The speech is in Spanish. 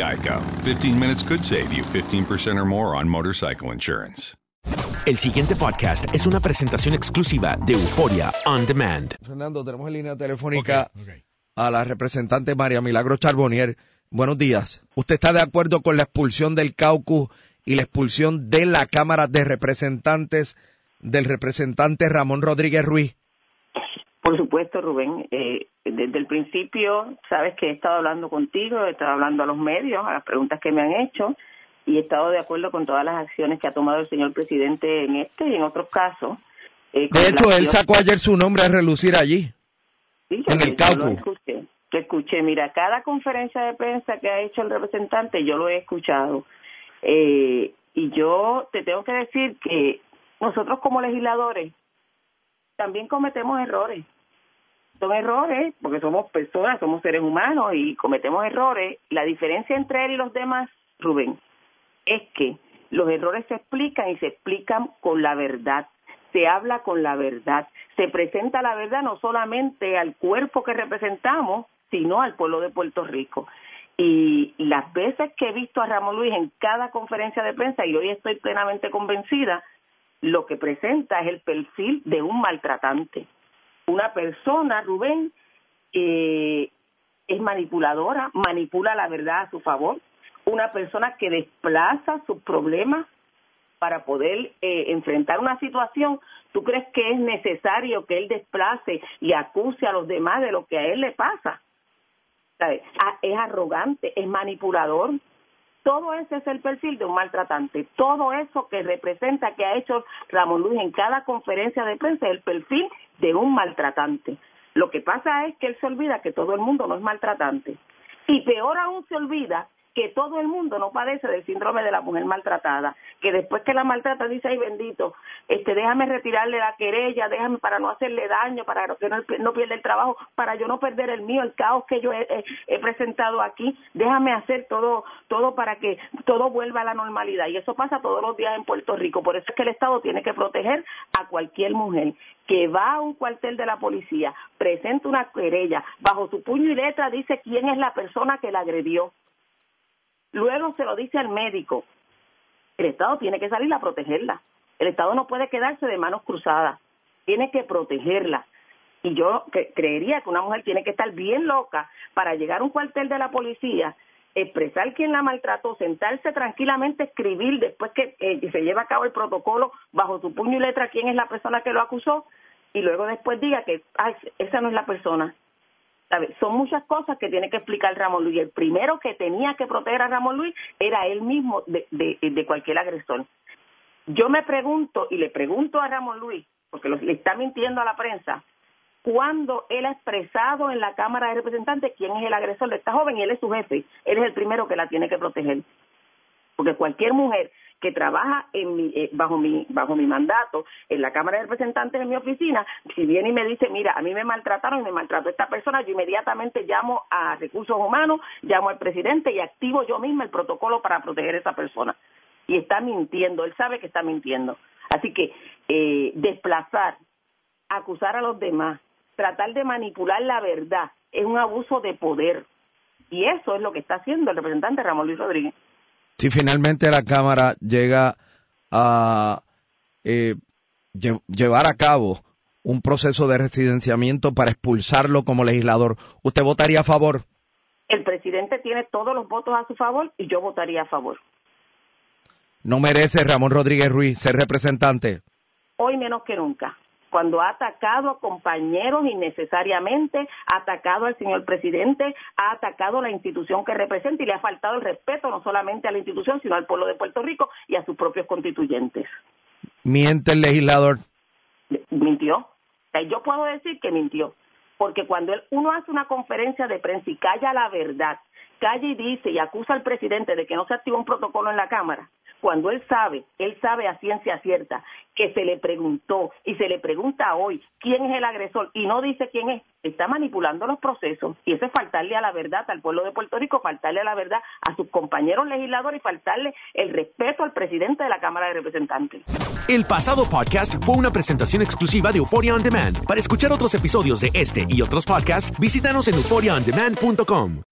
Geico. 15 minutes could save you 15% or more on motorcycle insurance. El siguiente podcast es una presentación exclusiva de Euforia On Demand. Fernando, tenemos en línea telefónica a la representante María Milagro Charbonnier. Buenos días. ¿Usted está de acuerdo con la expulsión del caucus y la expulsión de la Cámara de Representantes del representante Ramón Rodríguez Ruiz? Por supuesto, Rubén. Eh, desde el principio, sabes que he estado hablando contigo, he estado hablando a los medios, a las preguntas que me han hecho, y he estado de acuerdo con todas las acciones que ha tomado el señor presidente en este y en otros casos. Eh, De hecho, él sacó ayer su nombre a relucir allí, Sí, en el caucus. escuché. Lo escuché. Mira, cada conferencia de prensa que ha hecho el representante, yo lo he escuchado. Eh, y yo te tengo que decir que nosotros como legisladores también cometemos errores. Son errores porque somos personas, somos seres humanos y cometemos errores. La diferencia entre él y los demás, Rubén, es que los errores se explican y se explican con la verdad. Se habla con la verdad. Se presenta la verdad no solamente al cuerpo que representamos, sino al pueblo de Puerto Rico. Y las veces que he visto a Ramón Luis en cada conferencia de prensa, y hoy estoy plenamente convencida, lo que presenta es el perfil de un maltratante. Una persona, Rubén, eh, es manipuladora, manipula la verdad a su favor, una persona que desplaza sus problemas para poder eh, enfrentar una situación, ¿tú crees que es necesario que él desplace y acuse a los demás de lo que a él le pasa? Ah, Es arrogante, es manipulador. Todo ese es el perfil de un maltratante. Todo eso que representa que ha hecho Ramón Luis en cada conferencia de prensa es el perfil de un maltratante. Lo que pasa es que él se olvida que todo el mundo no es maltratante. Y peor aún se olvida que todo el mundo no padece del síndrome de la mujer maltratada, que después que la maltrata dice, ay bendito, este, déjame retirarle la querella, déjame para no hacerle daño, para que no, pierda el trabajo, para yo no perder el mío, el caos que yo he, he- he presentado aquí, déjame hacer todo, todo para que todo vuelva a la normalidad. Y eso pasa todos los días en Puerto Rico. Por eso es que el Estado tiene que proteger a cualquier mujer que va a un cuartel de la policía, presenta una querella, bajo su puño y letra dice quién es la persona que la agredió. Luego se lo dice al médico. el Estado tiene que salir a protegerla. El Estado no puede quedarse de manos cruzadas, tiene que protegerla. Y yo creería que una mujer tiene que estar bien loca para llegar a un cuartel de la policía, expresar quién la maltrató, sentarse tranquilamente, escribir después que eh, se lleva a cabo el protocolo bajo su puño y letra quién es la persona que lo acusó y luego después diga que Ay, esa no es la persona. Son muchas cosas que tiene que explicar Ramón Luis. El primero que tenía que proteger a Ramón Luis era él mismo de, cualquier agresor. Yo me pregunto y le pregunto a Ramón Luis, porque le está mintiendo a la prensa, cuando él ha expresado en la Cámara de Representantes quién es el agresor de esta joven y él es su jefe. Él es el primero que la tiene que proteger. Porque cualquier mujer que trabaja en mi, eh, bajo mi bajo mi mandato en la Cámara de Representantes en mi oficina, si viene y me dice, mira, a mí me maltrataron y me maltrató esta persona, yo inmediatamente llamo a Recursos Humanos, llamo al presidente y activo yo misma el protocolo para proteger a esa persona. Y está mintiendo, él sabe que está mintiendo. Así que eh, desplazar, acusar a los demás, tratar de manipular la verdad es un abuso de poder. Y eso es lo que está haciendo el representante Ramón Luis Rodríguez. Si finalmente la Cámara llega a eh, llevar a cabo un proceso de residenciamiento para expulsarlo como legislador, ¿usted votaría a favor? El presidente tiene todos los votos a su favor y yo votaría a favor. ¿No merece Ramón Rodríguez Ruiz ser representante? Hoy menos que nunca cuando ha atacado a compañeros innecesariamente, ha atacado al señor presidente, ha atacado a la institución que representa y le ha faltado el respeto no solamente a la institución, sino al pueblo de Puerto Rico y a sus propios constituyentes. ¿Miente el legislador? Mintió. Yo puedo decir que mintió, porque cuando uno hace una conferencia de prensa y calla la verdad, calla y dice y acusa al presidente de que no se activó un protocolo en la Cámara, cuando él sabe, él sabe a ciencia cierta que se le preguntó y se le pregunta hoy quién es el agresor y no dice quién es, está manipulando los procesos y eso es faltarle a la verdad al pueblo de Puerto Rico, faltarle a la verdad a sus compañeros legisladores y faltarle el respeto al presidente de la Cámara de Representantes. El pasado podcast fue una presentación exclusiva de Euphoria On Demand. Para escuchar otros episodios de este y otros podcasts, visítanos en euphoriaondemand.com.